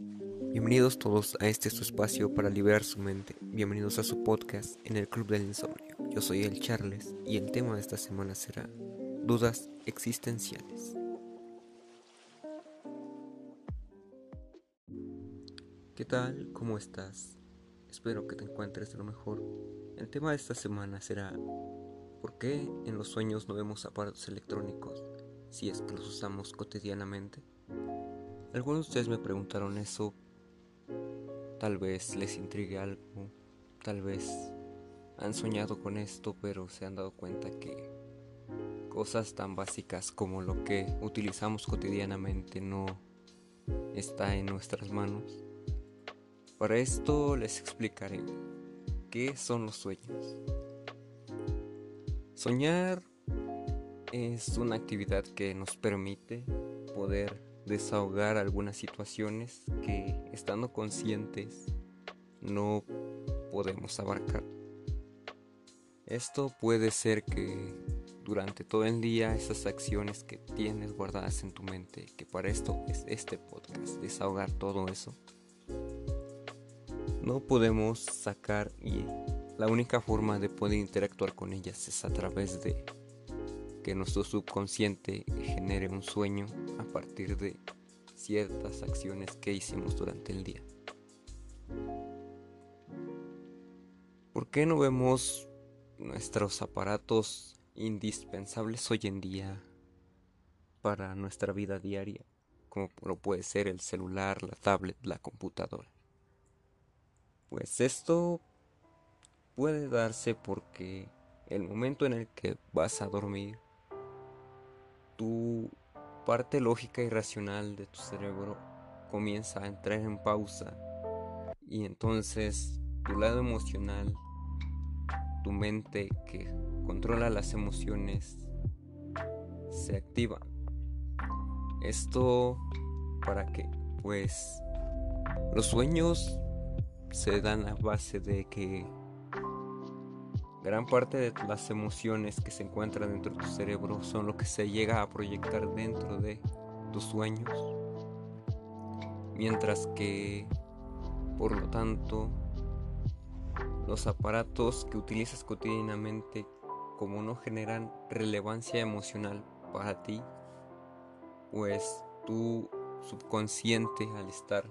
Bienvenidos todos a este su espacio para liberar su mente. Bienvenidos a su podcast en el Club del Insomnio. Yo soy el Charles y el tema de esta semana será dudas existenciales. ¿Qué tal? ¿Cómo estás? Espero que te encuentres de lo mejor. El tema de esta semana será ¿por qué en los sueños no vemos aparatos electrónicos si es que los usamos cotidianamente? Algunos de ustedes me preguntaron eso. Tal vez les intrigue algo. Tal vez han soñado con esto, pero se han dado cuenta que cosas tan básicas como lo que utilizamos cotidianamente no está en nuestras manos. Para esto les explicaré qué son los sueños. Soñar es una actividad que nos permite poder desahogar algunas situaciones que estando conscientes no podemos abarcar. Esto puede ser que durante todo el día esas acciones que tienes guardadas en tu mente, que para esto es este podcast, desahogar todo eso, no podemos sacar y la única forma de poder interactuar con ellas es a través de que nuestro subconsciente genere un sueño a partir de ciertas acciones que hicimos durante el día. ¿Por qué no vemos nuestros aparatos indispensables hoy en día para nuestra vida diaria, como lo puede ser el celular, la tablet, la computadora? Pues esto puede darse porque el momento en el que vas a dormir tu parte lógica y racional de tu cerebro comienza a entrar en pausa y entonces tu lado emocional, tu mente que controla las emociones, se activa. Esto para que pues los sueños se dan a base de que Gran parte de las emociones que se encuentran dentro de tu cerebro son lo que se llega a proyectar dentro de tus sueños. Mientras que, por lo tanto, los aparatos que utilizas cotidianamente como no generan relevancia emocional para ti, pues tu subconsciente al estar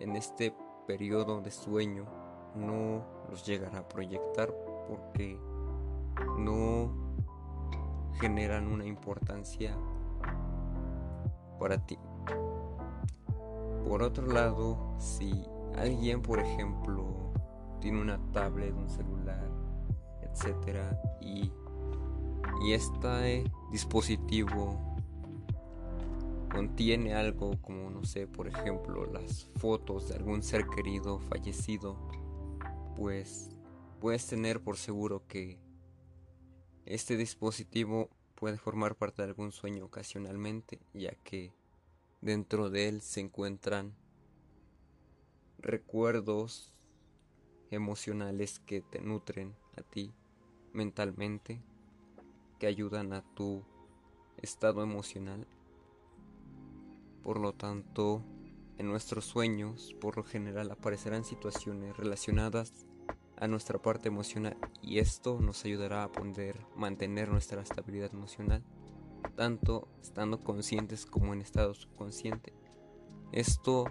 en este periodo de sueño no los llegará a proyectar porque no generan una importancia para ti. Por otro lado, si alguien, por ejemplo, tiene una tablet, un celular, etcétera, y, y este dispositivo contiene algo como, no sé, por ejemplo, las fotos de algún ser querido fallecido, pues puedes tener por seguro que este dispositivo puede formar parte de algún sueño ocasionalmente, ya que dentro de él se encuentran recuerdos emocionales que te nutren a ti mentalmente, que ayudan a tu estado emocional. Por lo tanto, en nuestros sueños, por lo general, aparecerán situaciones relacionadas a nuestra parte emocional y esto nos ayudará a poder mantener nuestra estabilidad emocional, tanto estando conscientes como en estado subconsciente. Esto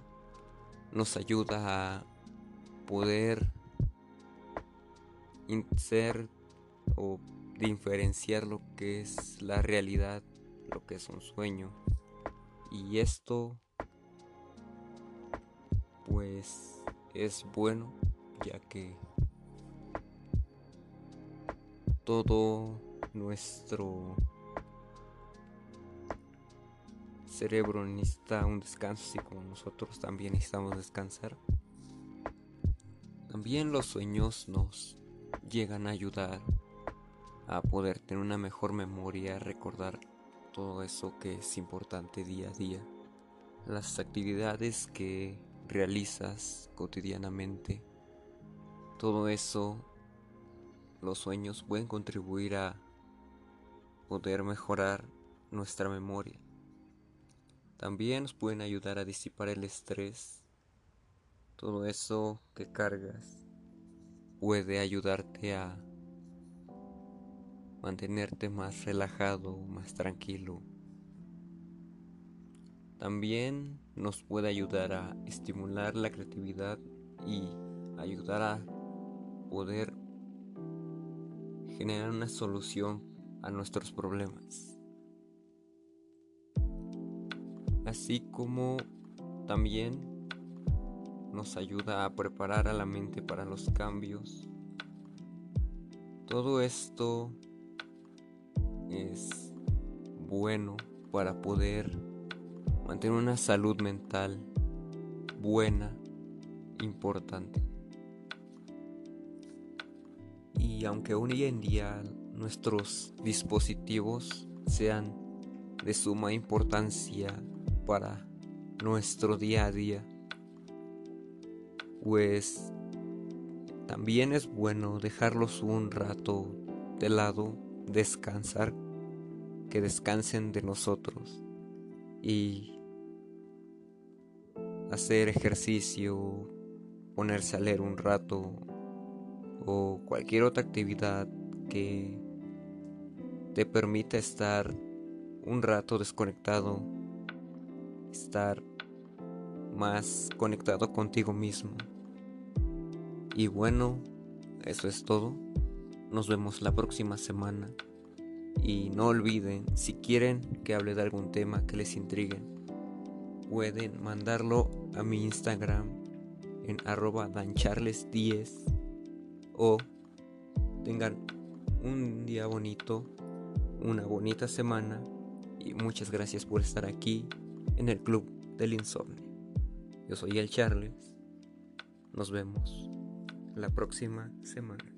nos ayuda a poder ser o diferenciar lo que es la realidad, lo que es un sueño. Y esto pues es bueno ya que todo nuestro cerebro necesita un descanso, así como nosotros también necesitamos descansar. También los sueños nos llegan a ayudar a poder tener una mejor memoria, recordar todo eso que es importante día a día, las actividades que realizas cotidianamente, todo eso los sueños pueden contribuir a poder mejorar nuestra memoria. También nos pueden ayudar a disipar el estrés. Todo eso que cargas puede ayudarte a mantenerte más relajado, más tranquilo. También nos puede ayudar a estimular la creatividad y ayudar a poder generar una solución a nuestros problemas. Así como también nos ayuda a preparar a la mente para los cambios. Todo esto es bueno para poder mantener una salud mental buena, importante. Y aunque hoy en día nuestros dispositivos sean de suma importancia para nuestro día a día, pues también es bueno dejarlos un rato de lado, descansar, que descansen de nosotros y hacer ejercicio, ponerse a leer un rato o cualquier otra actividad que te permita estar un rato desconectado, estar más conectado contigo mismo. Y bueno, eso es todo. Nos vemos la próxima semana. Y no olviden, si quieren que hable de algún tema que les intrigue, pueden mandarlo a mi Instagram en arroba dancharles10 o tengan un día bonito, una bonita semana y muchas gracias por estar aquí en el Club del Insomnio. Yo soy el Charles. Nos vemos la próxima semana.